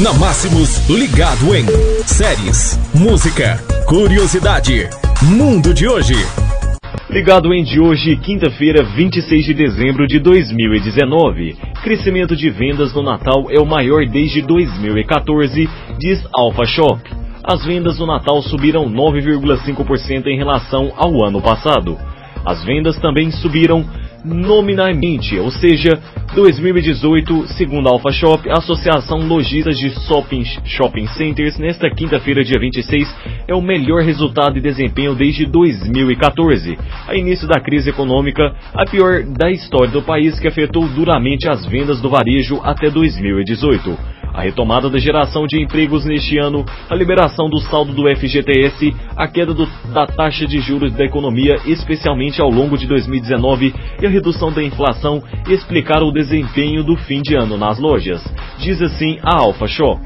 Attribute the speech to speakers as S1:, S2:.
S1: Na Máximos, ligado em séries, música, curiosidade, mundo de hoje.
S2: Ligado em de hoje, quinta-feira, 26 de dezembro de 2019. Crescimento de vendas no Natal é o maior desde 2014, diz Alpha Shop. As vendas no Natal subiram 9,5% em relação ao ano passado. As vendas também subiram nominalmente, ou seja, 2018, segundo a Alpha Shop, a Associação Lojistas de Shopping, Shopping Centers, nesta quinta-feira, dia 26, é o melhor resultado e desempenho desde 2014, a início da crise econômica, a pior da história do país que afetou duramente as vendas do varejo até 2018 a retomada da geração de empregos neste ano, a liberação do saldo do FGTS, a queda do, da taxa de juros da economia, especialmente ao longo de 2019, e a redução da inflação explicaram o desempenho do fim de ano nas lojas. Diz assim a Alpha Shop.